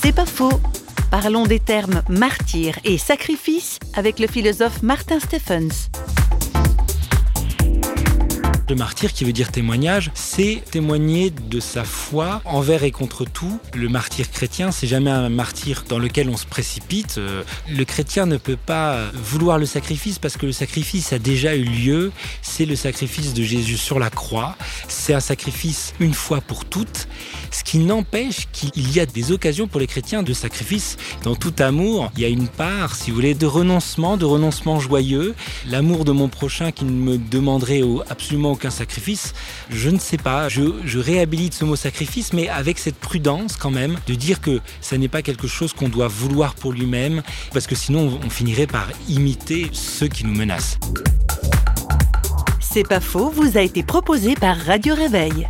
C'est pas faux. Parlons des termes martyr et sacrifice avec le philosophe Martin Stephens. Le martyr, qui veut dire témoignage, c'est témoigner de sa foi envers et contre tout. Le martyr chrétien, c'est jamais un martyr dans lequel on se précipite. Euh, le chrétien ne peut pas vouloir le sacrifice parce que le sacrifice a déjà eu lieu. C'est le sacrifice de Jésus sur la croix. C'est un sacrifice une fois pour toutes. Qui n'empêche qu'il y a des occasions pour les chrétiens de sacrifice. Dans tout amour, il y a une part, si vous voulez, de renoncement, de renoncement joyeux. L'amour de mon prochain qui ne me demanderait absolument aucun sacrifice, je ne sais pas. Je, réhabilite ce mot sacrifice, mais avec cette prudence quand même de dire que ça n'est pas quelque chose qu'on doit vouloir pour lui-même, parce que sinon on finirait par imiter ceux qui nous menacent. C'est pas faux, vous a été proposé par Radio Réveil.